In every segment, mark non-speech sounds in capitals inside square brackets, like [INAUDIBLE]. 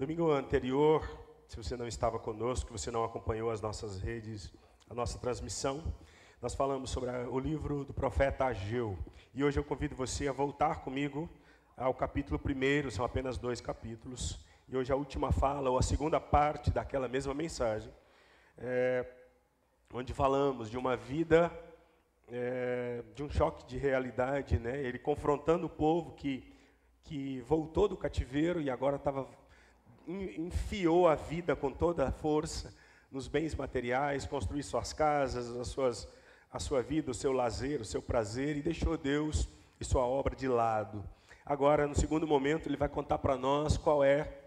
Domingo anterior, se você não estava conosco, você não acompanhou as nossas redes, a nossa transmissão, nós falamos sobre o livro do profeta Ageu. E hoje eu convido você a voltar comigo ao capítulo 1, são apenas dois capítulos. E hoje a última fala, ou a segunda parte daquela mesma mensagem, é, onde falamos de uma vida, é, de um choque de realidade, né? ele confrontando o povo que, que voltou do cativeiro e agora estava enfiou a vida com toda a força nos bens materiais, construiu suas casas, as suas, a sua vida, o seu lazer, o seu prazer, e deixou Deus e sua obra de lado. Agora, no segundo momento, ele vai contar para nós qual é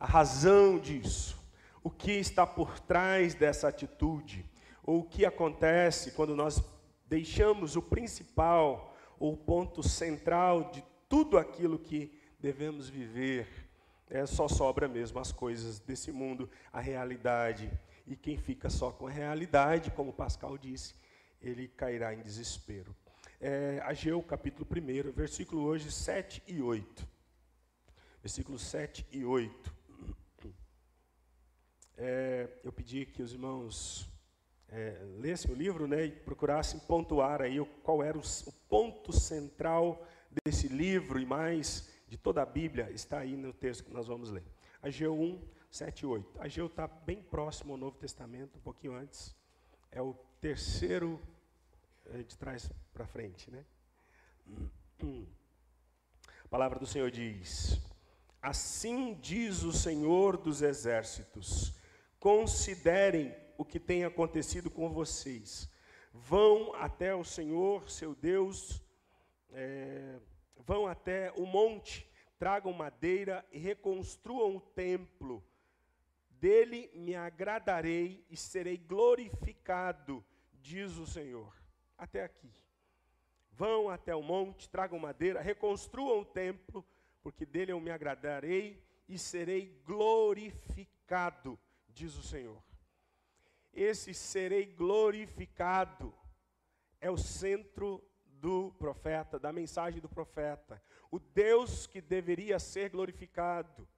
a razão disso, o que está por trás dessa atitude, ou o que acontece quando nós deixamos o principal, ou o ponto central de tudo aquilo que devemos viver é, só sobra mesmo as coisas desse mundo, a realidade. E quem fica só com a realidade, como Pascal disse, ele cairá em desespero. É, Ageu, capítulo 1, versículo hoje 7 e 8. Versículos 7 e 8. É, eu pedi que os irmãos é, lessem o livro né, e procurassem pontuar aí qual era o, o ponto central desse livro e mais de toda a Bíblia está aí no texto que nós vamos ler. Ageu 1, 7 e 8. Ageu está bem próximo ao Novo Testamento, um pouquinho antes. É o terceiro é, de trás para frente, né? A palavra do Senhor diz: Assim diz o Senhor dos exércitos: considerem o que tem acontecido com vocês. Vão até o Senhor, seu Deus, é, vão até o monte, tragam madeira e reconstruam o templo. Dele me agradarei e serei glorificado, diz o Senhor. Até aqui. Vão até o monte, tragam madeira, reconstruam o templo, porque dele eu me agradarei e serei glorificado, diz o Senhor. Esse serei glorificado é o centro do profeta, da mensagem do profeta. O Deus que deveria ser glorificado.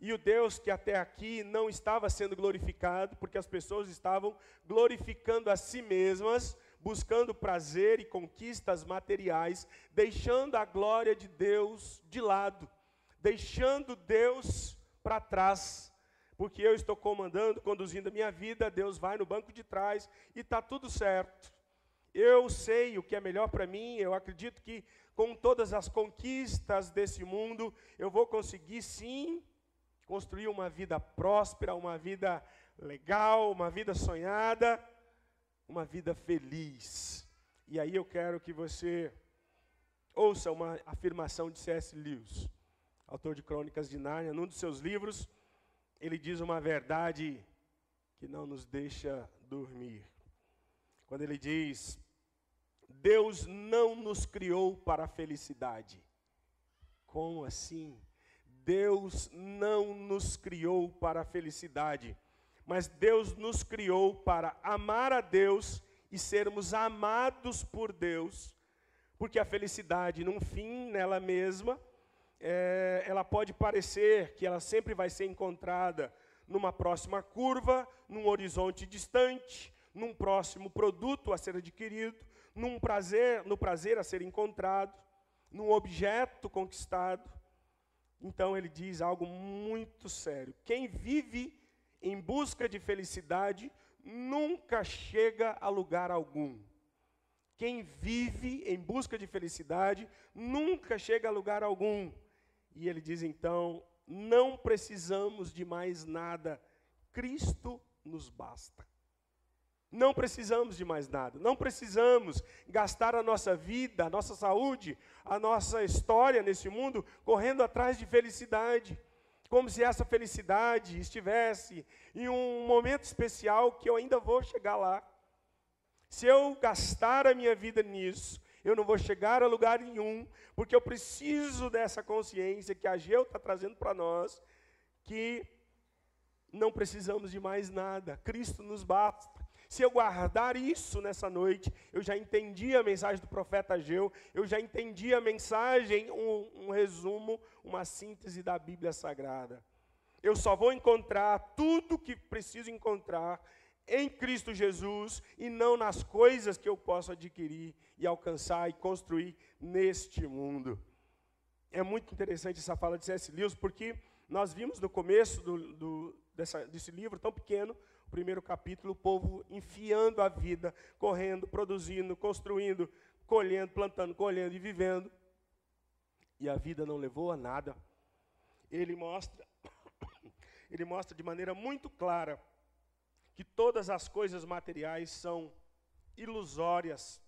E o Deus que até aqui não estava sendo glorificado, porque as pessoas estavam glorificando a si mesmas, buscando prazer e conquistas materiais, deixando a glória de Deus de lado, deixando Deus para trás. Porque eu estou comandando, conduzindo a minha vida, Deus vai no banco de trás e está tudo certo. Eu sei o que é melhor para mim, eu acredito que com todas as conquistas desse mundo, eu vou conseguir sim construir uma vida próspera, uma vida legal, uma vida sonhada, uma vida feliz. E aí eu quero que você ouça uma afirmação de C.S. Lewis, autor de Crônicas de Nárnia, num dos seus livros, ele diz uma verdade que não nos deixa dormir. Quando ele diz: Deus não nos criou para a felicidade. Como assim? Deus não nos criou para a felicidade, mas Deus nos criou para amar a Deus e sermos amados por Deus, porque a felicidade, num fim nela mesma, é, ela pode parecer que ela sempre vai ser encontrada numa próxima curva, num horizonte distante, num próximo produto a ser adquirido, num prazer, no prazer a ser encontrado, num objeto conquistado. Então ele diz algo muito sério. Quem vive em busca de felicidade nunca chega a lugar algum. Quem vive em busca de felicidade nunca chega a lugar algum. E ele diz então: não precisamos de mais nada, Cristo nos basta. Não precisamos de mais nada. Não precisamos gastar a nossa vida, a nossa saúde, a nossa história nesse mundo correndo atrás de felicidade. Como se essa felicidade estivesse em um momento especial que eu ainda vou chegar lá. Se eu gastar a minha vida nisso, eu não vou chegar a lugar nenhum, porque eu preciso dessa consciência que a Geu está trazendo para nós, que não precisamos de mais nada, Cristo nos basta. Se eu guardar isso nessa noite, eu já entendi a mensagem do profeta Ageu, eu já entendi a mensagem, um, um resumo, uma síntese da Bíblia Sagrada. Eu só vou encontrar tudo que preciso encontrar em Cristo Jesus e não nas coisas que eu posso adquirir e alcançar e construir neste mundo. É muito interessante essa fala de C.S. Lewis, porque nós vimos no começo do, do, dessa, desse livro tão pequeno, o primeiro capítulo, o povo enfiando a vida, correndo, produzindo, construindo, colhendo, plantando, colhendo e vivendo. E a vida não levou a nada. Ele mostra, [COUGHS] ele mostra de maneira muito clara que todas as coisas materiais são ilusórias,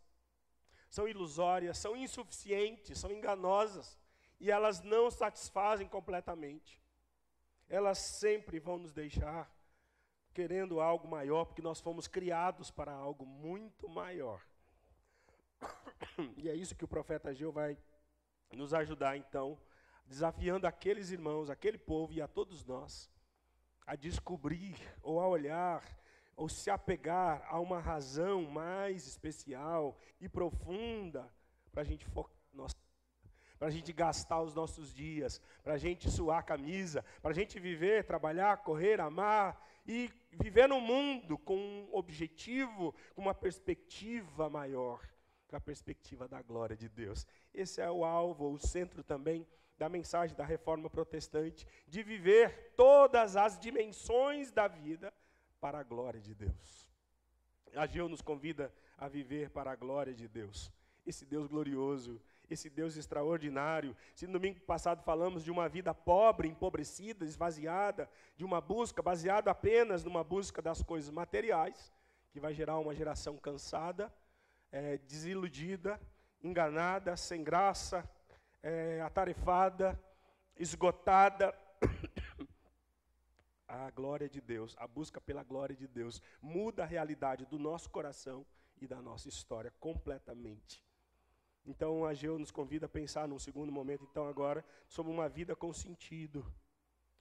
são ilusórias, são insuficientes, são enganosas, e elas não satisfazem completamente. Elas sempre vão nos deixar querendo algo maior, porque nós fomos criados para algo muito maior. [COUGHS] E é isso que o profeta Ageu vai nos ajudar, então, desafiando aqueles irmãos, aquele povo e a todos nós a descobrir ou a olhar ou se apegar a uma razão mais especial e profunda para a gente focar para a gente gastar os nossos dias, para a gente suar a camisa, para a gente viver, trabalhar, correr, amar e viver no mundo com um objetivo, com uma perspectiva maior, com a perspectiva da glória de Deus. Esse é o alvo, o centro também da mensagem da reforma protestante, de viver todas as dimensões da vida para a glória de Deus. Ageu nos convida a viver para a glória de Deus. Esse Deus glorioso, esse Deus extraordinário. Se no domingo passado falamos de uma vida pobre, empobrecida, esvaziada, de uma busca baseada apenas numa busca das coisas materiais, que vai gerar uma geração cansada, é, desiludida, enganada, sem graça, é, atarefada, esgotada. [COUGHS] a glória de Deus, a busca pela glória de Deus, muda a realidade do nosso coração e da nossa história completamente. Então, Ageu nos convida a pensar num segundo momento, então, agora, sobre uma vida com sentido.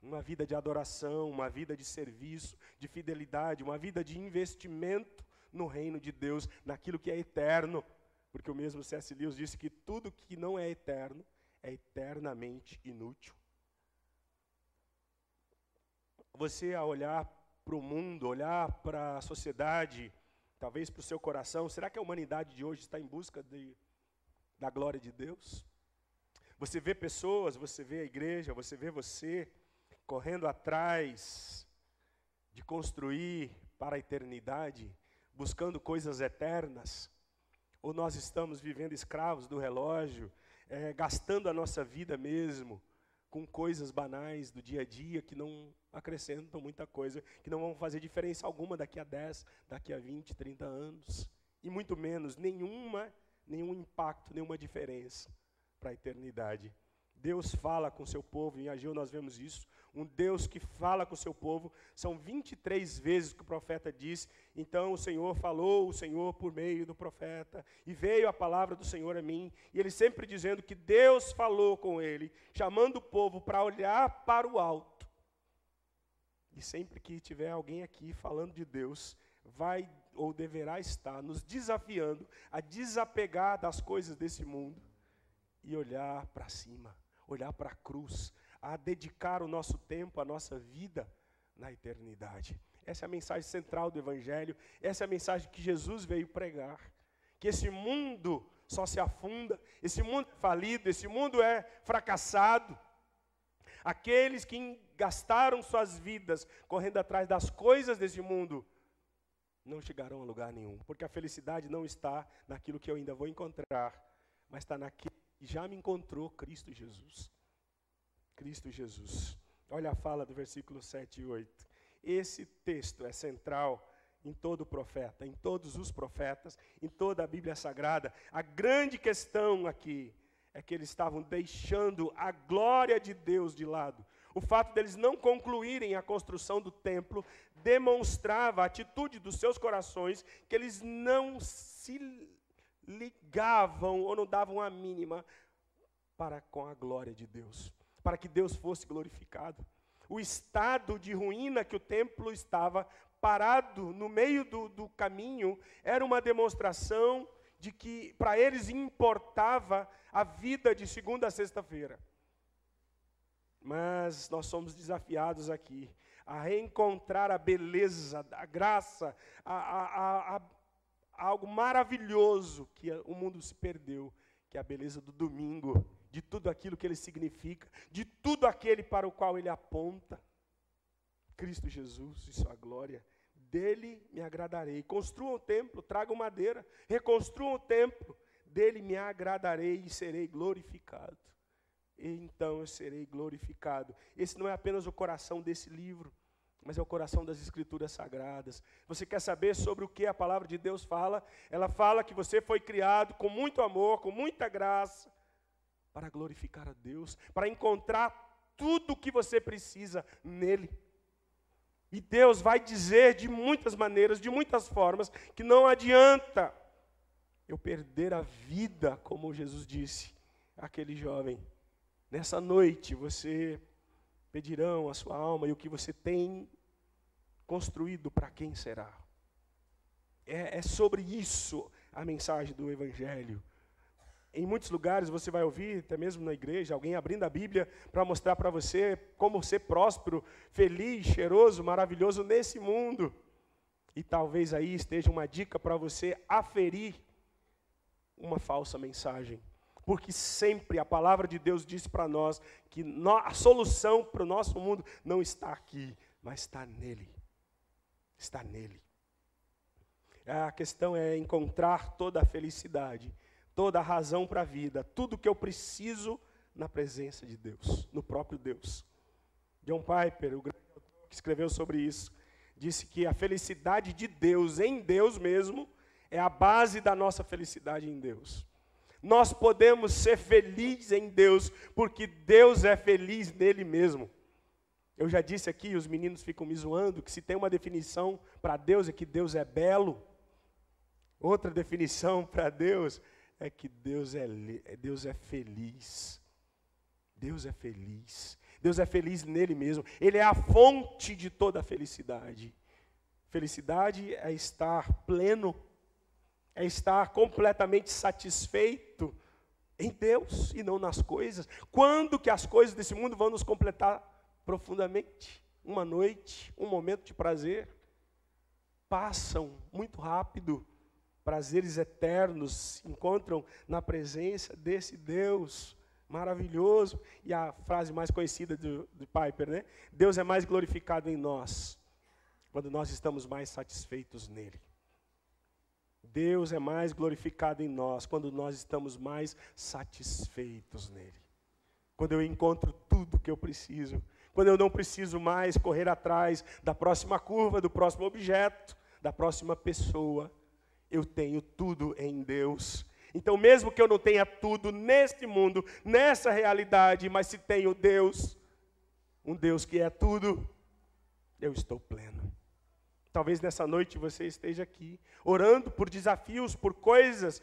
Uma vida de adoração, uma vida de serviço, de fidelidade, uma vida de investimento no reino de Deus, naquilo que é eterno. Porque o mesmo C.S. Lewis disse que tudo que não é eterno é eternamente inútil. Você, a olhar para o mundo, olhar para a sociedade, talvez para o seu coração, será que a humanidade de hoje está em busca de, da glória de Deus? Você vê pessoas, você vê a igreja, você vê você correndo atrás de construir para a eternidade, buscando coisas eternas, ou nós estamos vivendo escravos do relógio, é, gastando a nossa vida mesmo com coisas banais do dia a dia que não acrescentam muita coisa, que não vão fazer diferença alguma daqui a 10, daqui a 20, 30 anos, e muito menos nenhuma, nenhum impacto, nenhuma diferença para a eternidade. Deus fala com seu povo, em Ageu nós vemos isso, um Deus que fala com seu povo. São 23 vezes que o profeta diz: Então o Senhor falou, o Senhor por meio do profeta, e veio a palavra do Senhor a mim. E ele sempre dizendo que Deus falou com ele, chamando o povo para olhar para o alto. E sempre que tiver alguém aqui falando de Deus, vai ou deverá estar nos desafiando a desapegar das coisas desse mundo e olhar para cima, olhar para a cruz, a dedicar o nosso tempo, a nossa vida na eternidade. Essa é a mensagem central do Evangelho, essa é a mensagem que Jesus veio pregar. Que esse mundo só se afunda, esse mundo é falido, esse mundo é fracassado. Aqueles que gastaram suas vidas correndo atrás das coisas desse mundo não chegarão a lugar nenhum, porque a felicidade não está naquilo que eu ainda vou encontrar, mas está naquilo que já me encontrou Cristo Jesus. Cristo Jesus. Olha a fala do versículo 7 e 8. Esse texto é central em todo profeta, em todos os profetas, em toda a Bíblia Sagrada. A grande questão aqui é que eles estavam deixando a glória de Deus de lado. O fato deles não concluírem a construção do templo demonstrava a atitude dos seus corações que eles não se ligavam ou não davam a mínima para com a glória de Deus para que Deus fosse glorificado. O estado de ruína que o templo estava parado no meio do, do caminho era uma demonstração de que para eles importava a vida de segunda a sexta-feira. Mas nós somos desafiados aqui a reencontrar a beleza, a graça, a, a, a, algo maravilhoso que o mundo se perdeu, que é a beleza do domingo, de tudo aquilo que ele significa, de tudo aquele para o qual ele aponta. Cristo Jesus e sua glória. Dele me agradarei. Construam o templo, tragam madeira, reconstruam o templo. Dele me agradarei e serei glorificado. E então eu serei glorificado. Esse não é apenas o coração desse livro, mas é o coração das Escrituras Sagradas. Você quer saber sobre o que a palavra de Deus fala? Ela fala que você foi criado com muito amor, com muita graça, para glorificar a Deus, para encontrar tudo o que você precisa nele. E Deus vai dizer de muitas maneiras, de muitas formas, que não adianta eu perder a vida, como Jesus disse àquele jovem. Nessa noite você pedirão a sua alma e o que você tem construído para quem será? É, é sobre isso a mensagem do Evangelho. Em muitos lugares você vai ouvir, até mesmo na igreja, alguém abrindo a Bíblia para mostrar para você como ser próspero, feliz, cheiroso, maravilhoso nesse mundo. E talvez aí esteja uma dica para você aferir uma falsa mensagem. Porque sempre a palavra de Deus diz para nós que a solução para o nosso mundo não está aqui, mas está nele está nele. A questão é encontrar toda a felicidade, toda a razão para a vida, tudo que eu preciso na presença de Deus, no próprio Deus. John Piper, o grande autor que escreveu sobre isso, disse que a felicidade de Deus em Deus mesmo é a base da nossa felicidade em Deus. Nós podemos ser felizes em Deus porque Deus é feliz nele mesmo. Eu já disse aqui, os meninos ficam me zoando, que se tem uma definição para Deus é que Deus é belo. Outra definição para Deus é que Deus é, Deus é feliz. Deus é feliz. Deus é feliz nele mesmo. Ele é a fonte de toda a felicidade. Felicidade é estar pleno, é estar completamente satisfeito em Deus e não nas coisas. Quando que as coisas desse mundo vão nos completar profundamente. Uma noite, um momento de prazer, passam muito rápido. Prazeres eternos se encontram na presença desse Deus maravilhoso. E a frase mais conhecida do Piper, né? Deus é mais glorificado em nós quando nós estamos mais satisfeitos nele. Deus é mais glorificado em nós quando nós estamos mais satisfeitos nele. Quando eu encontro tudo que eu preciso quando eu não preciso mais correr atrás da próxima curva, do próximo objeto, da próxima pessoa. Eu tenho tudo em Deus. Então, mesmo que eu não tenha tudo neste mundo, nessa realidade, mas se tenho Deus, um Deus que é tudo, eu estou pleno. Talvez nessa noite você esteja aqui, orando por desafios, por coisas,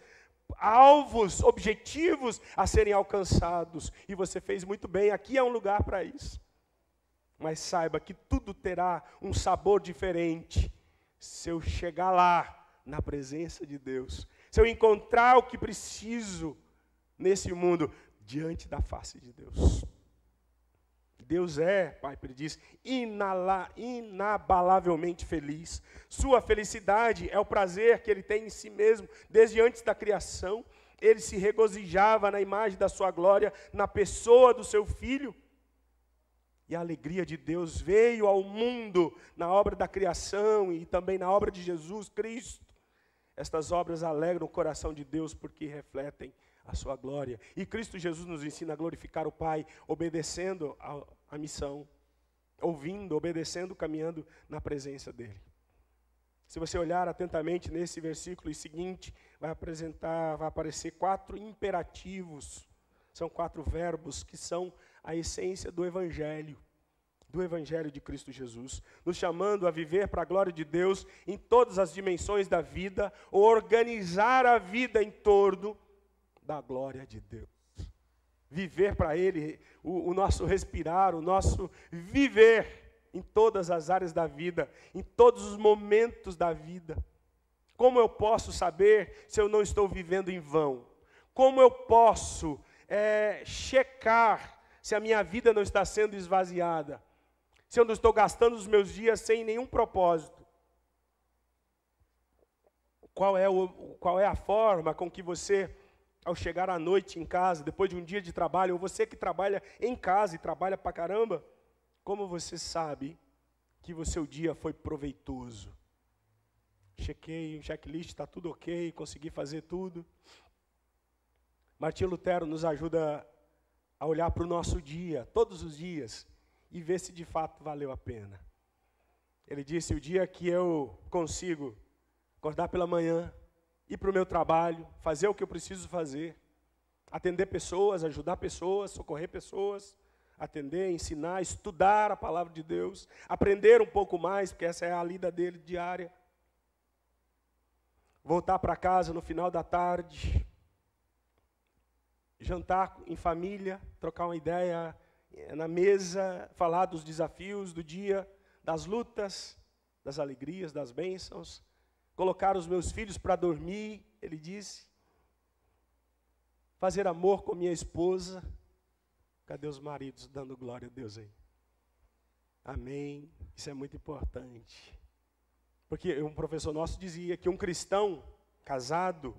alvos, objetivos a serem alcançados, e você fez muito bem, aqui é um lugar para isso. Mas saiba que tudo terá um sabor diferente se eu chegar lá na presença de Deus. Se eu encontrar o que preciso nesse mundo diante da face de Deus. Deus é, Pai diz, inala, inabalavelmente feliz. Sua felicidade é o prazer que ele tem em si mesmo, desde antes da criação. Ele se regozijava na imagem da sua glória, na pessoa do seu filho. E a alegria de Deus veio ao mundo na obra da criação e também na obra de Jesus Cristo. Estas obras alegram o coração de Deus porque refletem a sua glória. E Cristo Jesus nos ensina a glorificar o Pai, obedecendo a, missão, ouvindo, obedecendo, caminhando na presença dEle. Se você olhar atentamente nesse versículo seguinte, vai apresentar, vai aparecer quatro imperativos. São quatro verbos que são a essência do Evangelho, do Evangelho de Cristo Jesus, nos chamando a viver para a glória de Deus em todas as dimensões da vida, organizar a vida em torno da glória de Deus. Viver para Ele, o, o nosso respirar, o nosso viver em todas as áreas da vida, em todos os momentos da vida. Como eu posso saber se eu não estou vivendo em vão? Como eu posso é, checar se a minha vida não está sendo esvaziada, se eu não estou gastando os meus dias sem nenhum propósito. Qual é, o, qual é a forma com que você, ao chegar à noite em casa, depois de um dia de trabalho, ou você que trabalha em casa e trabalha pra caramba, como você sabe que o seu dia foi proveitoso? Chequei, o checklist está tudo ok, consegui fazer tudo. Martinho Lutero nos ajuda a olhar para o nosso dia, todos os dias, e ver se de fato valeu a pena. Ele disse: o dia que eu consigo acordar pela manhã, ir para o meu trabalho, fazer o que eu preciso fazer, atender pessoas, ajudar pessoas, socorrer pessoas, atender, ensinar, estudar a palavra de Deus, aprender um pouco mais, porque essa é a lida dele diária. Voltar para casa no final da tarde, jantar em família, trocar uma ideia eh, na mesa, falar dos desafios do dia, das lutas, das alegrias, das bênçãos, colocar os meus filhos para dormir, ele disse, fazer amor com minha esposa. Cadê os maridos dando glória a Deus aí? Amém. Isso é muito importante. Porque um professor nosso dizia que um cristão casado,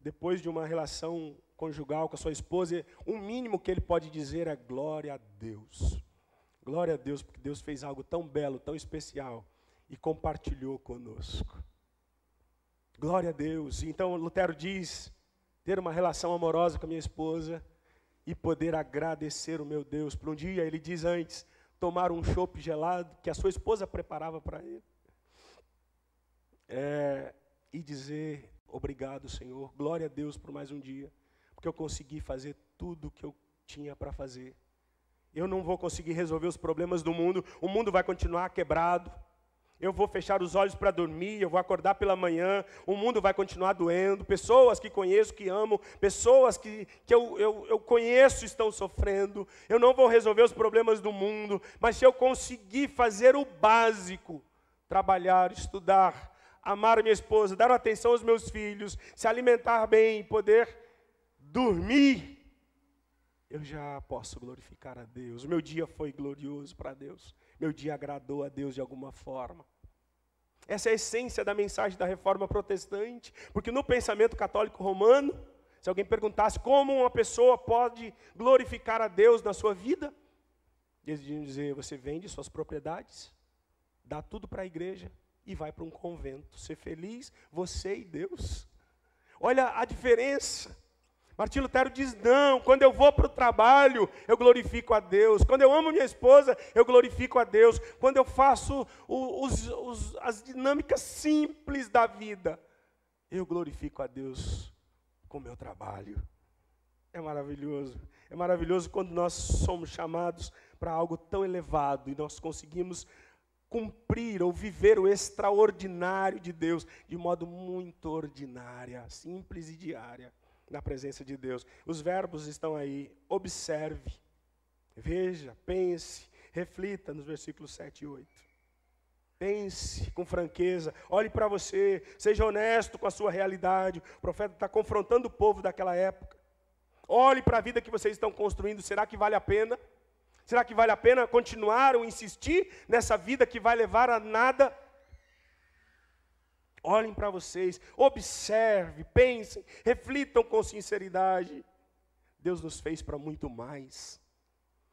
depois de uma relação conjugal com a sua esposa, o mínimo que ele pode dizer é glória a Deus. Glória a Deus, porque Deus fez algo tão belo, tão especial e compartilhou conosco. Glória a Deus. Então Lutero diz: ter uma relação amorosa com a minha esposa e poder agradecer o meu Deus por um dia, ele diz antes, tomar um chopp gelado que a sua esposa preparava para ele. É, e dizer obrigado, Senhor, glória a Deus por mais um dia, porque eu consegui fazer tudo o que eu tinha para fazer. Eu não vou conseguir resolver os problemas do mundo, o mundo vai continuar quebrado, eu vou fechar os olhos para dormir, eu vou acordar pela manhã, o mundo vai continuar doendo, pessoas que conheço, que amo, pessoas que, que eu, eu, eu conheço estão sofrendo, eu não vou resolver os problemas do mundo, mas se eu conseguir fazer o básico, trabalhar, estudar, amar minha esposa, dar atenção aos meus filhos, se alimentar bem, poder dormir, eu já posso glorificar a Deus. O meu dia foi glorioso para Deus, meu dia agradou a Deus de alguma forma. Essa é a essência da mensagem da reforma protestante, porque no pensamento católico romano, se alguém perguntasse como uma pessoa pode glorificar a Deus na sua vida, eles iam dizer: você vende suas propriedades, dá tudo para a igreja e vai para um convento, ser feliz, você e Deus. Olha a diferença. Martinho Lutero diz: não, quando eu vou para o trabalho, eu glorifico a Deus. Quando eu amo minha esposa, eu glorifico a Deus. Quando eu faço os, os, as dinâmicas simples da vida, eu glorifico a Deus com o meu trabalho. É maravilhoso. É maravilhoso quando nós somos chamados para algo tão elevado e nós conseguimos cumprir ou viver o extraordinário de Deus de modo muito ordinário, simples e diária na presença de Deus. Os verbos estão aí. Observe, veja, pense, reflita nos versículos 7 e 8. Pense com franqueza, olhe para você, seja honesto com a sua realidade. O profeta está confrontando o povo daquela época. Olhe para a vida que vocês estão construindo, será que vale a pena? Será que vale a pena continuar ou insistir nessa vida que vai levar a nada? Olhem para vocês, observe, pensem, reflitam com sinceridade. Deus nos fez para muito mais.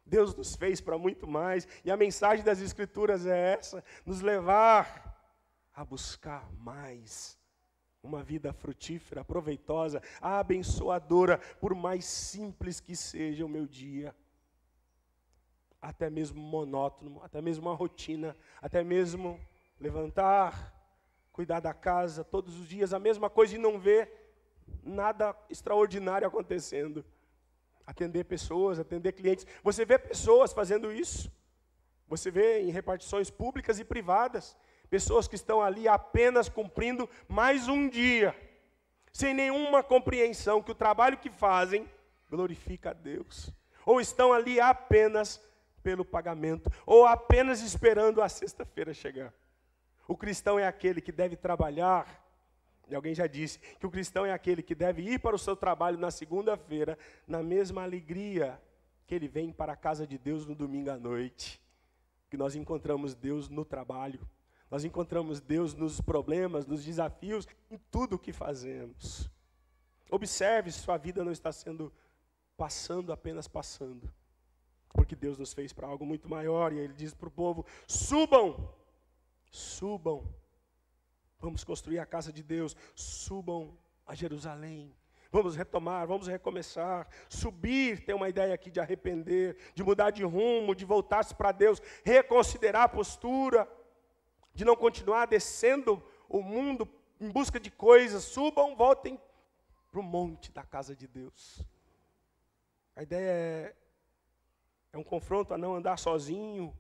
Deus nos fez para muito mais. E a mensagem das Escrituras é essa: nos levar a buscar mais. Uma vida frutífera, proveitosa, abençoadora, por mais simples que seja o meu dia. Até mesmo monótono, até mesmo uma rotina, até mesmo levantar, cuidar da casa todos os dias, a mesma coisa e não ver nada extraordinário acontecendo. Atender pessoas, atender clientes. Você vê pessoas fazendo isso. Você vê em repartições públicas e privadas, pessoas que estão ali apenas cumprindo mais um dia, sem nenhuma compreensão que o trabalho que fazem glorifica a Deus. Ou estão ali apenas pelo pagamento, ou apenas esperando a sexta-feira chegar. O cristão é aquele que deve trabalhar. E alguém já disse que o cristão é aquele que deve ir para o seu trabalho na segunda-feira, na mesma alegria que ele vem para a casa de Deus no domingo à noite, que nós encontramos Deus no trabalho, nós encontramos Deus nos problemas, nos desafios, em tudo o que fazemos. Observe se sua vida não está sendo passando, apenas passando. Porque Deus nos fez para algo muito maior, e Ele diz para o povo: subam, subam, vamos construir a casa de Deus, subam a Jerusalém. Vamos retomar, vamos recomeçar, subir, tem uma ideia aqui de arrepender, de mudar de rumo, de voltar-se para Deus, reconsiderar a postura, de não continuar descendo o mundo em busca de coisas. Subam, voltem para o monte da casa de Deus. A ideia é, é um confronto a não andar sozinho,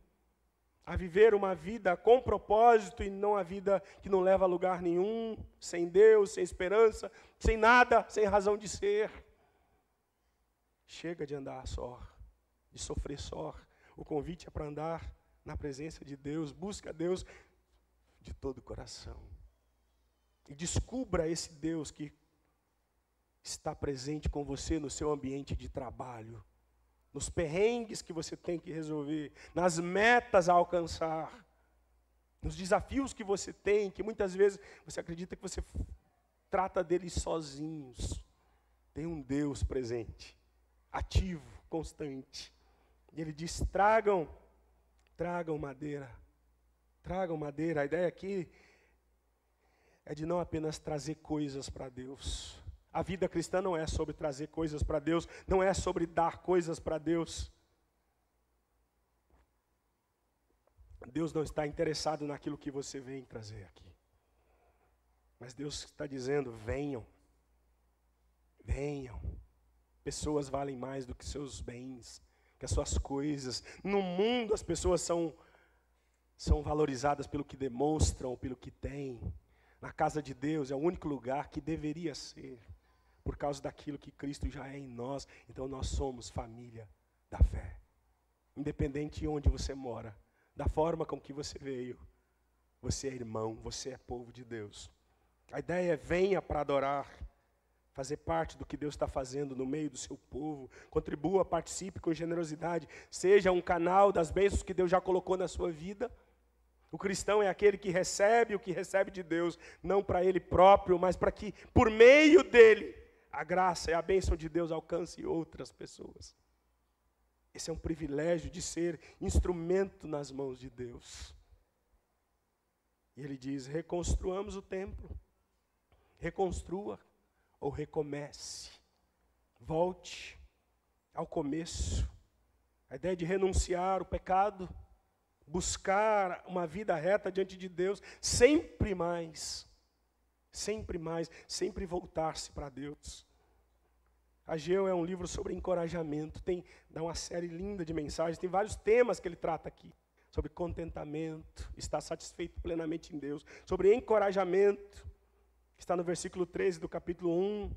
a viver uma vida com propósito e não a vida que não leva a lugar nenhum, sem Deus, sem esperança, sem nada, sem razão de ser. Chega de andar só, de sofrer só. O convite é para andar na presença de Deus, busca Deus de todo o coração. E descubra esse Deus que está presente com você no seu ambiente de trabalho, nos perrengues que você tem que resolver, nas metas a alcançar, nos desafios que você tem, que muitas vezes você acredita que você trata deles sozinhos. Tem um Deus presente, ativo, constante. E ele diz: tragam, tragam madeira, tragam madeira. A ideia aqui é de não apenas trazer coisas para Deus, a vida cristã não é sobre trazer coisas para Deus, não é sobre dar coisas para Deus. Deus não está interessado naquilo que você vem trazer aqui. Mas Deus está dizendo: venham, venham. Pessoas valem mais do que seus bens, que as suas coisas. No mundo as pessoas são, são valorizadas pelo que demonstram, pelo que têm. Na casa de Deus é o único lugar que deveria ser por causa daquilo que Cristo já é em nós. Então nós somos família da fé. Independente de onde você mora, da forma com que você veio, você é irmão, você é povo de Deus. A ideia é venha para adorar, fazer parte do que Deus está fazendo no meio do seu povo, contribua, participe com generosidade, seja um canal das bênçãos que Deus já colocou na sua vida. O cristão é aquele que recebe o que recebe de Deus, não para ele próprio, mas para que, por meio dele, a graça e a bênção de Deus alcance outras pessoas. Esse é um privilégio de ser instrumento nas mãos de Deus. E ele diz: reconstruamos o templo, reconstrua ou recomece, volte ao começo. A ideia de renunciar o pecado, buscar uma vida reta diante de Deus, sempre mais Sempre mais, sempre voltar-se para Deus. Ageu é um livro sobre encorajamento, tem dá uma série linda de mensagens, tem vários temas que ele trata aqui. Sobre contentamento, estar satisfeito plenamente em Deus. Sobre encorajamento, está no versículo 13 do capítulo 1.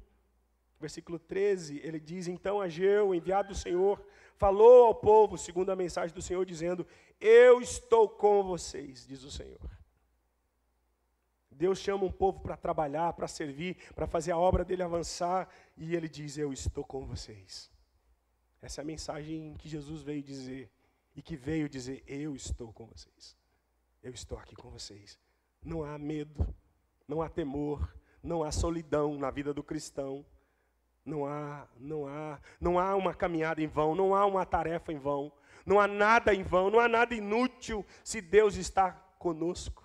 Versículo 13, ele diz: Então Ageu, enviado do Senhor, falou ao povo, segundo a mensagem do Senhor, dizendo: Eu estou com vocês, diz o Senhor. Deus chama um povo para trabalhar, para servir, para fazer a obra dele avançar, e ele diz: Eu estou com vocês. Essa é a mensagem que Jesus veio dizer, e que veio dizer: Eu estou com vocês. Eu estou aqui com vocês. Não há medo, não há temor, não há solidão na vida do cristão. Não há, não há, não há uma caminhada em vão, não há uma tarefa em vão, não há nada em vão, não há nada inútil se Deus está conosco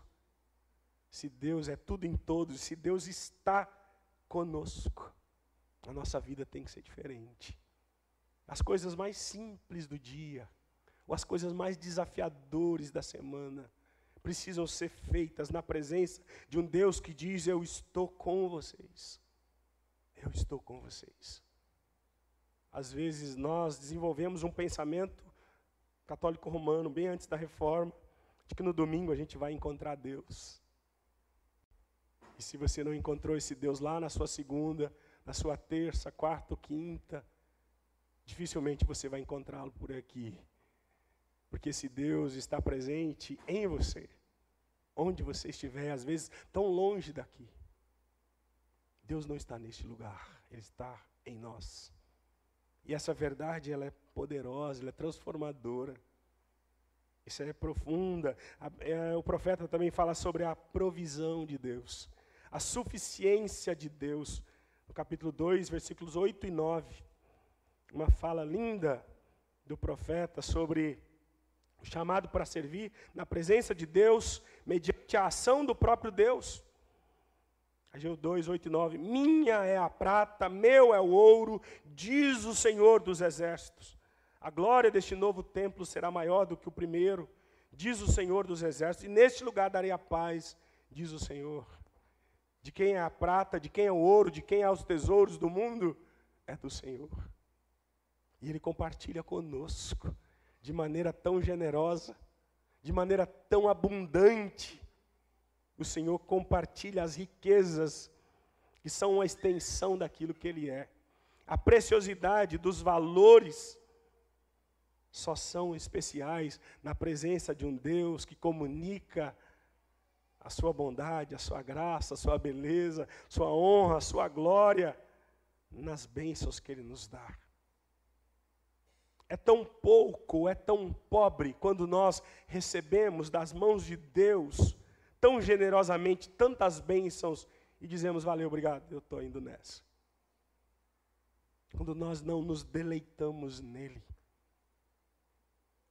se Deus é tudo em todos, se Deus está conosco, a nossa vida tem que ser diferente. As coisas mais simples do dia, ou as coisas mais desafiadoras da semana, precisam ser feitas na presença de um Deus que diz: Eu estou com vocês. Eu estou com vocês. Às vezes nós desenvolvemos um pensamento católico romano, bem antes da reforma, de que no domingo a gente vai encontrar Deus. E se você não encontrou esse Deus lá na sua segunda, na sua terça, quarta quinta, dificilmente você vai encontrá-lo por aqui. Porque esse Deus está presente em você, onde você estiver, às vezes tão longe daqui. Deus não está neste lugar, Ele está em nós. E essa verdade, ela é poderosa, ela é transformadora. Isso é profunda. É, o profeta também fala sobre a provisão de Deus, a suficiência de Deus. No capítulo 2, versículos 8 e 9. Uma fala linda do profeta sobre o chamado para servir na presença de Deus, mediante a ação do próprio Deus. Ageu 2, 8 e 9. Minha é a prata, meu é o ouro, diz o Senhor dos exércitos. A glória deste novo templo será maior do que o primeiro, diz o Senhor dos exércitos, e neste lugar darei a paz, diz o Senhor. De quem é a prata, de quem é o ouro, de quem é os tesouros do mundo, é do Senhor. E Ele compartilha conosco de maneira tão generosa, de maneira tão abundante. O Senhor compartilha as riquezas que são uma extensão daquilo que Ele é. A preciosidade dos valores só são especiais na presença de um Deus que comunica a sua bondade, a sua graça, a sua beleza, sua honra, a sua glória nas bênçãos que Ele nos dá. É tão pouco, é tão pobre quando nós recebemos das mãos de Deus tão generosamente tantas bênçãos e dizemos: Valeu, obrigado, eu estou indo nessa. Quando nós não nos deleitamos nele.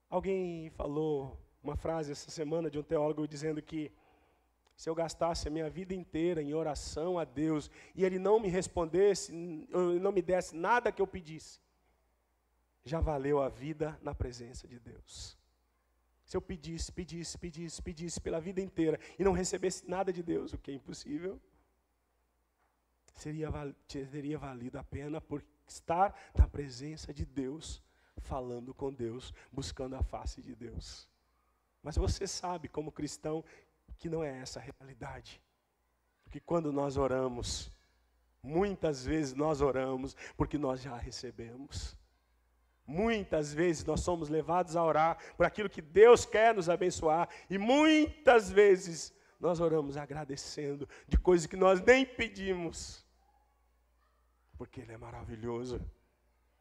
Alguém falou uma frase essa semana de um teólogo dizendo que se eu gastasse a minha vida inteira em oração a Deus e Ele não me respondesse, não me desse nada que eu pedisse, já valeu a vida na presença de Deus. Se eu pedisse, pedisse, pedisse, pedisse pela vida inteira e não recebesse nada de Deus, o que é impossível, seria, teria valido a pena por estar na presença de Deus, falando com Deus, buscando a face de Deus. Mas você sabe, como cristão, que não é essa a realidade. Porque quando nós oramos, muitas vezes nós oramos porque nós já recebemos. Muitas vezes nós somos levados a orar por aquilo que Deus quer nos abençoar, e muitas vezes nós oramos agradecendo de coisas que nós nem pedimos, porque Ele é maravilhoso,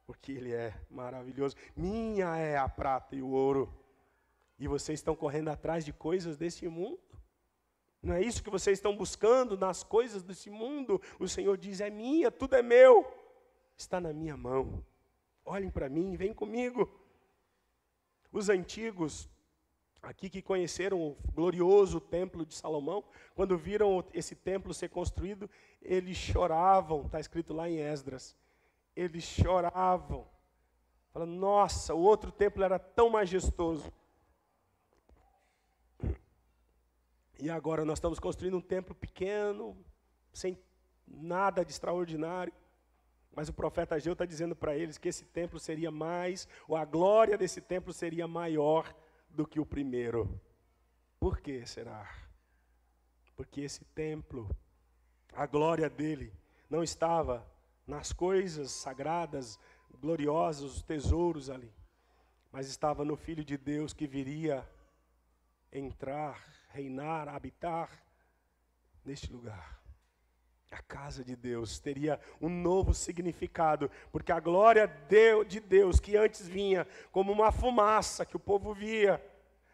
porque Ele é maravilhoso. Minha é a prata e o ouro, e vocês estão correndo atrás de coisas desse mundo. Não é isso que vocês estão buscando nas coisas desse mundo? O Senhor diz: é minha, tudo é meu, está na minha mão. Olhem para mim, vem comigo. Os antigos, aqui que conheceram o glorioso templo de Salomão, quando viram esse templo ser construído, eles choravam, está escrito lá em Esdras. Eles choravam. Falando, nossa, o outro templo era tão majestoso. E agora nós estamos construindo um templo pequeno, sem nada de extraordinário. Mas o profeta Ageu está dizendo para eles que esse templo seria mais, ou a glória desse templo seria maior do que o primeiro. Por que será? Porque esse templo, a glória dele, não estava nas coisas sagradas, gloriosas, os tesouros ali, mas estava no Filho de Deus que viria entrar reinar, habitar neste lugar. A casa de Deus teria um novo significado, porque a glória de Deus, que antes vinha como uma fumaça que o povo via,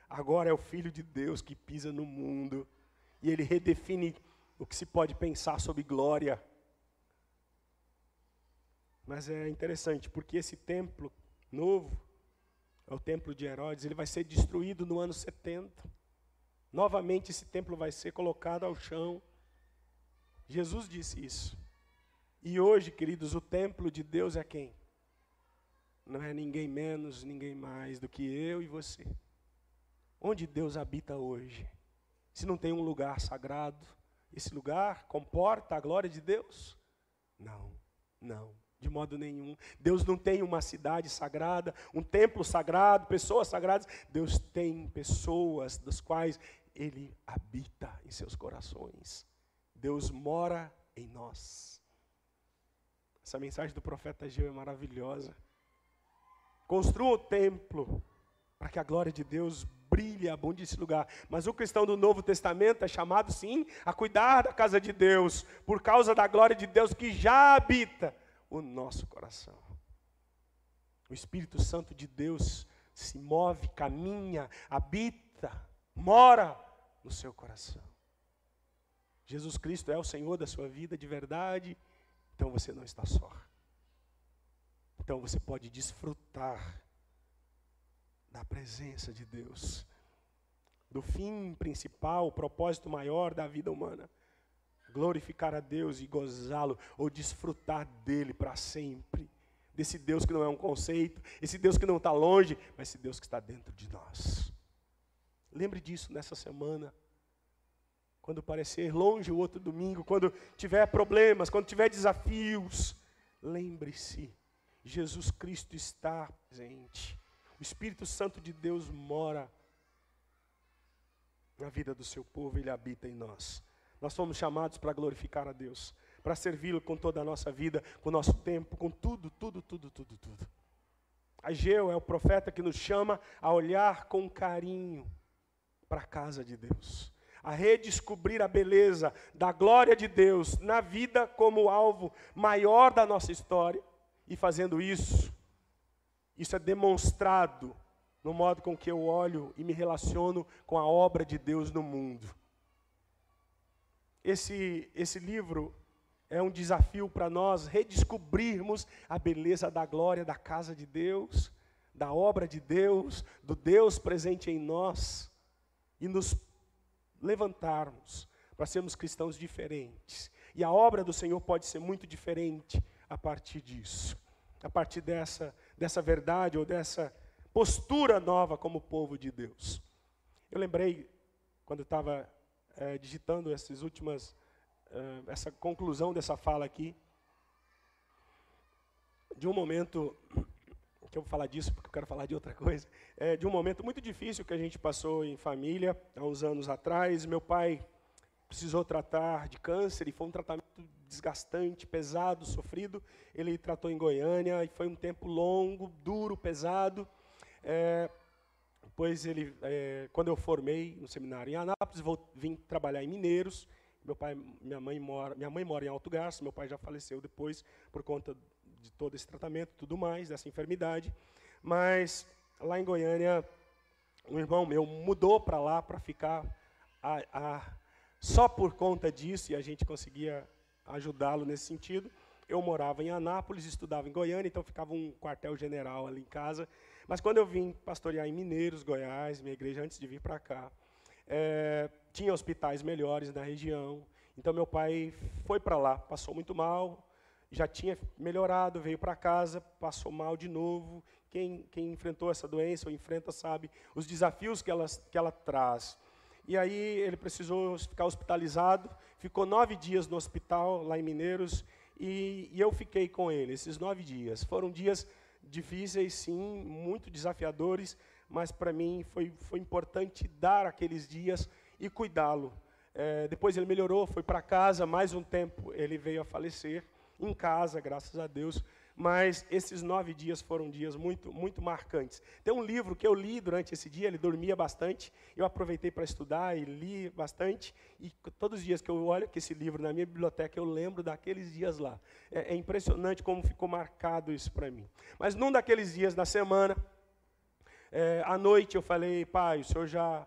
agora é o Filho de Deus que pisa no mundo e ele redefine o que se pode pensar sobre glória. Mas é interessante, porque esse templo novo, é o templo de Herodes, ele vai ser destruído no ano 70. Novamente esse templo vai ser colocado ao chão. Jesus disse isso. E hoje, queridos, o templo de Deus é quem? Não é ninguém menos, ninguém mais do que eu e você. Onde Deus habita hoje? Se não tem um lugar sagrado, esse lugar comporta a glória de Deus? Não, não, de modo nenhum. Deus não tem uma cidade sagrada, um templo sagrado, pessoas sagradas. Deus tem pessoas das quais ele habita em seus corações. Deus mora em nós. Essa mensagem do profeta Geu é maravilhosa. Construa o templo para que a glória de Deus brilhe, abunde esse lugar. Mas o cristão do Novo Testamento é chamado, sim, a cuidar da casa de Deus, por causa da glória de Deus que já habita o nosso coração. O Espírito Santo de Deus se move, caminha, habita, mora no seu coração. Jesus Cristo é o Senhor da sua vida de verdade, então você não está só. Então você pode desfrutar da presença de Deus, do fim principal, o propósito maior da vida humana. Glorificar a Deus e gozá-lo, ou desfrutar dele para sempre desse Deus que não é um conceito, esse Deus que não está longe, mas esse Deus que está dentro de nós. Lembre disso nessa semana. Quando parecer longe o outro domingo, quando tiver problemas, quando tiver desafios, lembre-se, Jesus Cristo está presente. O Espírito Santo de Deus mora na vida do seu povo, ele habita em nós. Nós fomos chamados para glorificar a Deus para servi-lo com toda a nossa vida, com o nosso tempo, com tudo, tudo, tudo, tudo, tudo. Ageu é o profeta que nos chama a olhar com carinho para a casa de Deus, a redescobrir a beleza da glória de Deus na vida como alvo maior da nossa história, e fazendo isso, isso é demonstrado no modo com que eu olho e me relaciono com a obra de Deus no mundo. Esse, esse livro é um desafio para nós redescobrirmos a beleza da glória da casa de Deus, da obra de Deus, do Deus presente em nós e nos levantarmos para sermos cristãos diferentes. E a obra do Senhor pode ser muito diferente a partir disso, a partir dessa, dessa verdade ou dessa postura nova como povo de Deus. Eu lembrei, quando estava é, digitando essas últimas uh, essa conclusão dessa fala aqui, de um momento, que eu vou falar disso porque eu quero falar de outra coisa, é, de um momento muito difícil que a gente passou em família, há uns anos atrás. Meu pai precisou tratar de câncer e foi um tratamento desgastante, pesado, sofrido. Ele tratou em Goiânia e foi um tempo longo, duro, pesado. É, depois ele, é, quando eu formei no seminário em Anápolis, vou, vim trabalhar em Mineiros meu pai, minha mãe mora, minha mãe mora em Alto Garço, meu pai já faleceu depois por conta de todo esse tratamento, tudo mais dessa enfermidade. Mas lá em Goiânia, um irmão meu mudou para lá para ficar a, a, só por conta disso e a gente conseguia ajudá-lo nesse sentido. Eu morava em Anápolis, estudava em Goiânia, então ficava um quartel-general ali em casa. Mas quando eu vim pastorear em Mineiros, Goiás, minha igreja, antes de vir para cá, é, tinha hospitais melhores na região. Então meu pai foi para lá, passou muito mal, já tinha melhorado, veio para casa, passou mal de novo. Quem, quem enfrentou essa doença ou enfrenta sabe os desafios que ela, que ela traz. E aí ele precisou ficar hospitalizado, ficou nove dias no hospital lá em Mineiros e, e eu fiquei com ele esses nove dias. Foram dias difíceis, sim, muito desafiadores, mas para mim foi, foi importante dar aqueles dias e cuidá-lo. É, depois ele melhorou, foi para casa, mais um tempo ele veio a falecer, em casa, graças a Deus. Mas esses nove dias foram dias muito, muito marcantes. Tem um livro que eu li durante esse dia, ele dormia bastante, eu aproveitei para estudar e li bastante, e todos os dias que eu olho esse livro na minha biblioteca, eu lembro daqueles dias lá. É, é impressionante como ficou marcado isso para mim. Mas num daqueles dias na semana, é, à noite eu falei, pai, o senhor já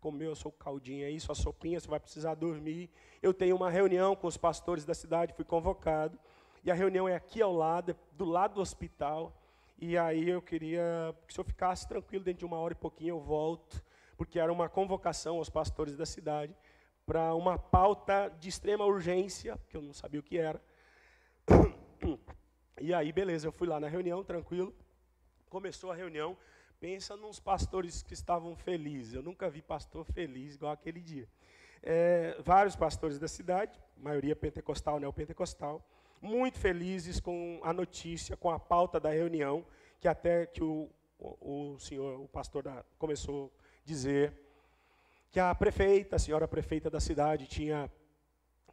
comeu a sua caldinha aí, sua sopinha, você vai precisar dormir. Eu tenho uma reunião com os pastores da cidade, fui convocado. E a reunião é aqui ao lado, do lado do hospital. E aí eu queria que o senhor ficasse tranquilo, dentro de uma hora e pouquinho eu volto, porque era uma convocação aos pastores da cidade para uma pauta de extrema urgência, que eu não sabia o que era. E aí, beleza, eu fui lá na reunião, tranquilo. Começou a reunião, Pensa nos pastores que estavam felizes. Eu nunca vi pastor feliz igual aquele dia. É, vários pastores da cidade, maioria pentecostal, neopentecostal, muito felizes com a notícia, com a pauta da reunião, que até que o, o, senhor, o pastor da, começou a dizer que a prefeita, a senhora prefeita da cidade, tinha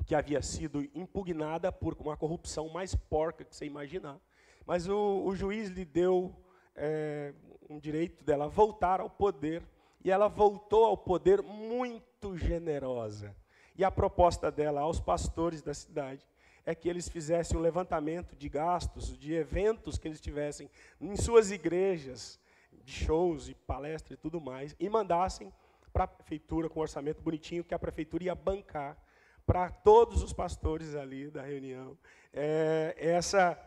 que havia sido impugnada por uma corrupção mais porca que você imaginar. Mas o, o juiz lhe deu é, um direito dela voltar ao poder, e ela voltou ao poder muito generosa. E a proposta dela aos pastores da cidade é que eles fizessem um levantamento de gastos, de eventos que eles tivessem em suas igrejas, de shows e palestras e tudo mais, e mandassem para a prefeitura com um orçamento bonitinho que a prefeitura ia bancar para todos os pastores ali da reunião. É, essa,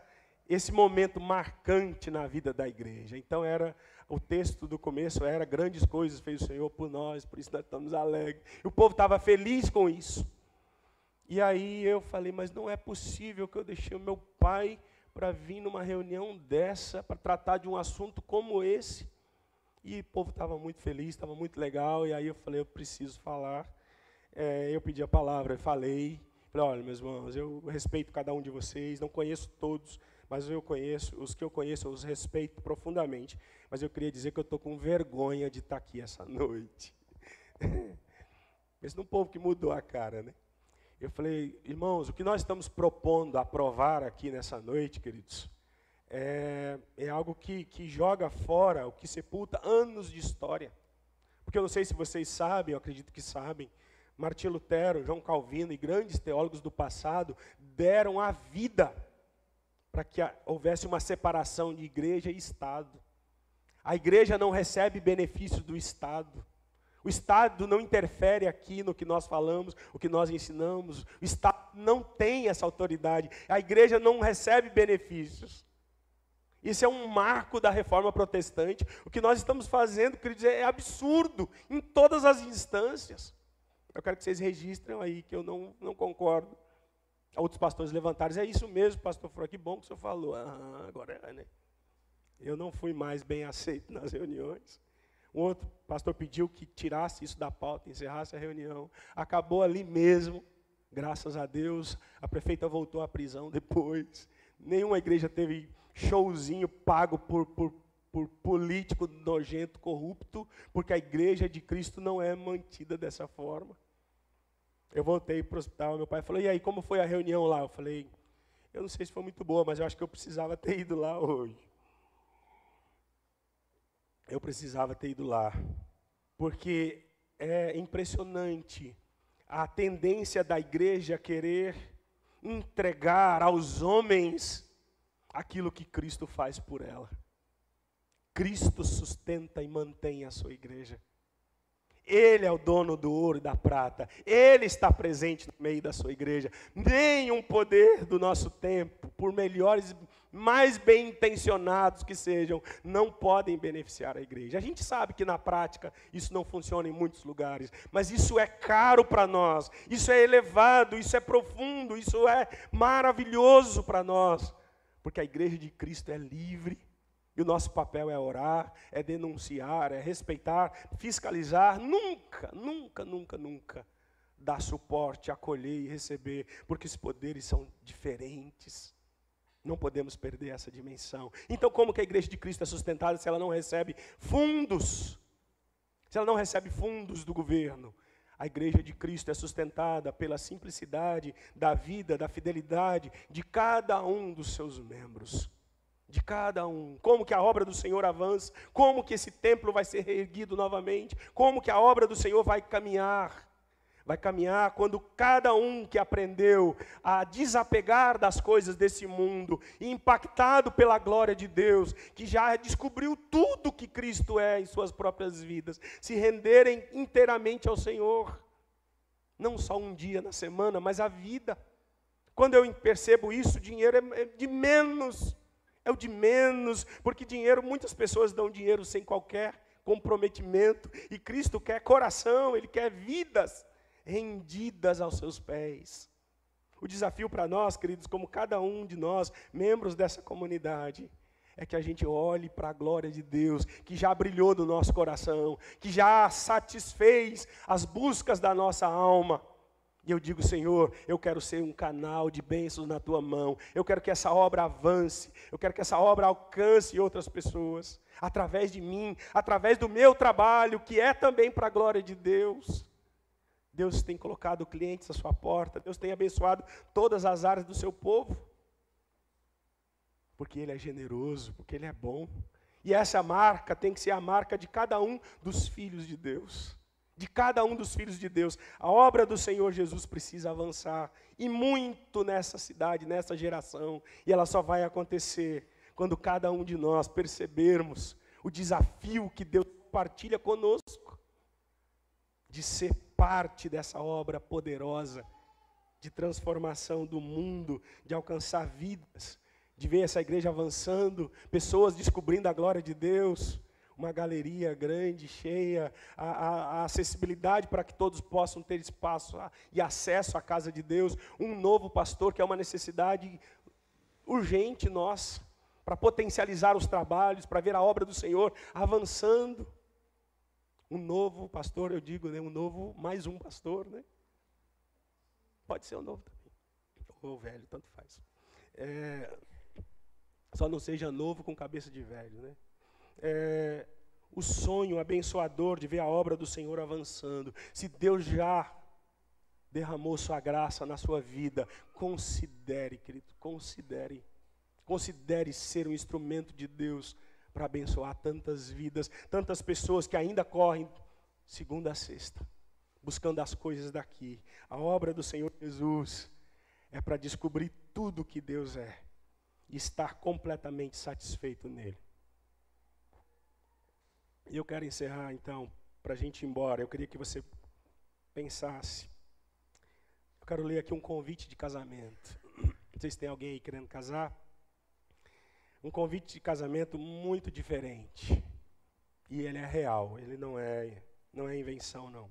esse momento marcante na vida da igreja. Então era o texto do começo era grandes coisas fez o Senhor por nós, por isso nós estamos alegres. E o povo estava feliz com isso. E aí eu falei, mas não é possível que eu deixei o meu pai para vir numa reunião dessa, para tratar de um assunto como esse. E o povo estava muito feliz, estava muito legal. E aí eu falei, eu preciso falar. É, eu pedi a palavra, falei. Falei, olha, meus irmãos, eu respeito cada um de vocês, não conheço todos, mas eu conheço, os que eu conheço, eu os respeito profundamente. Mas eu queria dizer que eu estou com vergonha de estar tá aqui essa [LAUGHS] noite. [LAUGHS] Esse é um povo que mudou a cara, né? Eu falei, irmãos, o que nós estamos propondo aprovar aqui nessa noite, queridos, é, é algo que, que joga fora, o que sepulta anos de história. Porque eu não sei se vocês sabem, eu acredito que sabem, Martim Lutero, João Calvino e grandes teólogos do passado deram a vida para que houvesse uma separação de igreja e Estado. A igreja não recebe benefícios do Estado. O Estado não interfere aqui no que nós falamos, o que nós ensinamos. O Estado não tem essa autoridade. A igreja não recebe benefícios. Isso é um marco da reforma protestante. O que nós estamos fazendo, queridos, é absurdo em todas as instâncias. Eu quero que vocês registrem aí que eu não, não concordo. Outros pastores levantaram, é isso mesmo, pastor Fro, que bom que o senhor falou. Ah, agora é, né? Eu não fui mais bem aceito nas reuniões. Um outro pastor pediu que tirasse isso da pauta, encerrasse a reunião. Acabou ali mesmo, graças a Deus. A prefeita voltou à prisão [LAUGHS] depois. Nenhuma igreja teve showzinho pago por, por, por político nojento, corrupto, porque a igreja de Cristo não é mantida dessa forma. Eu voltei para o hospital, meu pai falou: E aí, como foi a reunião lá? Eu falei: Eu não sei se foi muito boa, mas eu acho que eu precisava [LAUGHS] ter ido lá hoje eu precisava ter ido lá, porque é impressionante a tendência da igreja querer entregar aos homens aquilo que Cristo faz por ela. Cristo sustenta e mantém a sua igreja. Ele é o dono do ouro e da prata. Ele está presente no meio da sua igreja. Nenhum poder do nosso tempo, por melhores, mais bem intencionados que sejam, não podem beneficiar a igreja. A gente sabe que na prática isso não funciona em muitos lugares, mas isso é caro para nós. Isso é elevado, isso é profundo, isso é maravilhoso para nós, porque a igreja de Cristo é livre e o nosso papel é orar, é denunciar, é respeitar, fiscalizar, nunca, nunca, nunca, nunca dar suporte, acolher e receber, porque os poderes são diferentes. Não podemos perder essa dimensão. Então, como que a igreja de Cristo é sustentada se ela não recebe fundos? Se ela não recebe fundos do governo? A igreja de Cristo é sustentada pela simplicidade da vida, da fidelidade de cada um dos seus membros de cada um, como que a obra do Senhor avança, como que esse templo vai ser reerguido novamente, como que a obra do Senhor vai caminhar. Vai caminhar quando cada um que aprendeu a desapegar das coisas desse mundo, impactado pela glória de Deus, que já descobriu tudo que Cristo é em suas próprias vidas, se renderem inteiramente ao Senhor. Não só um dia na semana, mas a vida. Quando eu percebo isso, dinheiro é de menos é o de menos, porque dinheiro, muitas pessoas dão dinheiro sem qualquer comprometimento, e Cristo quer coração, Ele quer vidas rendidas aos seus pés. O desafio para nós, queridos, como cada um de nós, membros dessa comunidade, é que a gente olhe para a glória de Deus, que já brilhou no nosso coração, que já satisfez as buscas da nossa alma e eu digo, Senhor, eu quero ser um canal de bênçãos na tua mão. Eu quero que essa obra avance. Eu quero que essa obra alcance outras pessoas. Através de mim, através do meu trabalho, que é também para a glória de Deus. Deus tem colocado clientes à sua porta. Deus tem abençoado todas as áreas do seu povo. Porque Ele é generoso, porque Ele é bom. E essa marca tem que ser a marca de cada um dos filhos de Deus. de cada um dos filhos de Deus. A obra do Senhor Jesus precisa avançar e muito nessa cidade, nessa geração, e ela só vai acontecer quando cada um de nós percebermos o desafio que Deus partilha conosco de ser parte dessa obra poderosa de transformação do mundo, de alcançar vidas, de ver essa igreja avançando, pessoas descobrindo a glória de Deus, uma galeria grande, cheia, a, a, a acessibilidade para que todos possam ter espaço a, e acesso à casa de Deus, um novo pastor que é uma necessidade urgente nossa, para potencializar os trabalhos, para ver a obra do Senhor avançando. Um novo pastor, eu digo, né, um novo, mais um pastor, né? Pode ser o um novo também, ou velho, tanto faz. É, só não seja novo com cabeça de velho, né? É, o sonho abençoador de ver a obra do Senhor avançando. Se Deus já derramou sua graça na sua vida, considere, querido, considere. Considere ser um instrumento de Deus para abençoar tantas vidas, tantas pessoas que ainda correm segunda a sexta, buscando as coisas daqui. A obra do Senhor Jesus é para descobrir tudo que Deus é e estar completamente satisfeito nele. E eu quero encerrar então, para a gente ir embora. Eu queria que você pensasse. Eu quero ler aqui um convite de casamento. Se tem alguém aí querendo casar. Um convite de casamento muito diferente. E ele é real, ele não é, não é invenção, não.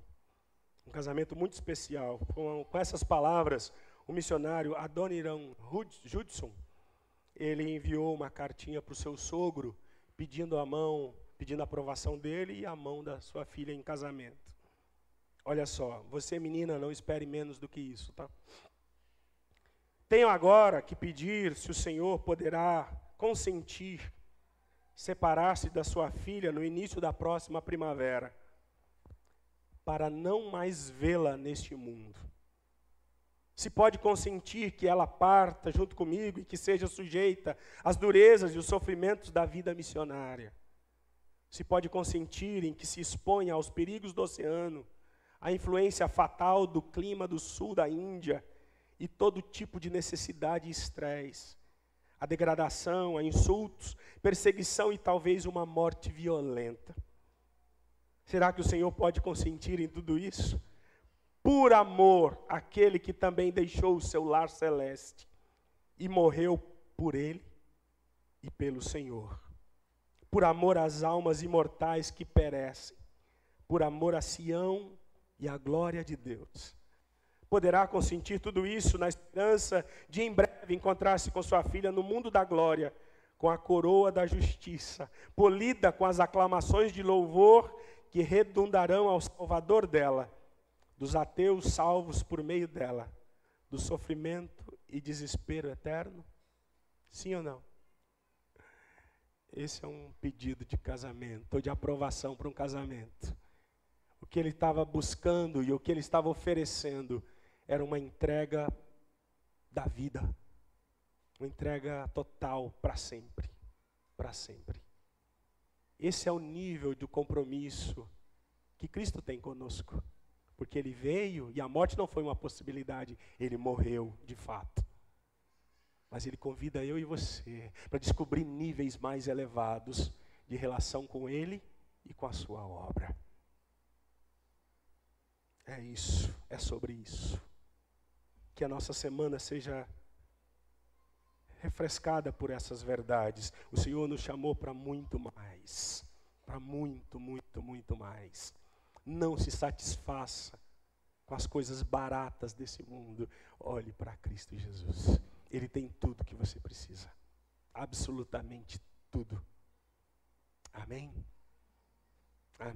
Um casamento muito especial. Com, com essas palavras, o missionário Adoniran Judson, ele enviou uma cartinha para o seu sogro, pedindo a mão pedindo a aprovação dele e a mão da sua filha em casamento. Olha só, você menina, não espere menos do que isso, tá? Tenho agora que pedir se o Senhor poderá consentir separar-se da sua filha no início da próxima primavera, para não mais vê-la neste mundo. Se pode consentir que ela parta junto comigo e que seja sujeita às durezas e os sofrimentos da vida missionária se pode consentir em que se exponha aos perigos do oceano, à influência fatal do clima do sul da Índia e todo tipo de necessidade e estresse, a degradação, a insultos, perseguição e talvez uma morte violenta. Será que o Senhor pode consentir em tudo isso? Por amor àquele que também deixou o seu lar celeste e morreu por ele e pelo Senhor por amor às almas imortais que perecem, por amor a Sião e à glória de Deus. Poderá consentir tudo isso na esperança de em breve encontrar-se com sua filha no mundo da glória, com a coroa da justiça, polida com as aclamações de louvor que redundarão ao Salvador dela, dos ateus salvos por meio dela, do sofrimento e desespero eterno? Sim ou não? Esse é um pedido de casamento, ou de aprovação para um casamento. O que ele estava buscando e o que ele estava oferecendo era uma entrega da vida, uma entrega total para sempre, para sempre. Esse é o nível do compromisso que Cristo tem conosco, porque ele veio e a morte não foi uma possibilidade, ele morreu de fato. Mas Ele convida eu e você para descobrir níveis mais elevados de relação com Ele e com a Sua obra. É isso, é sobre isso. Que a nossa semana seja refrescada por essas verdades. O Senhor nos chamou para muito mais. Para muito, muito, muito mais. Não se satisfaça com as coisas baratas desse mundo. Olhe para Cristo Jesus. Ele tem tudo que você precisa. Absolutamente tudo. Amém? Amém.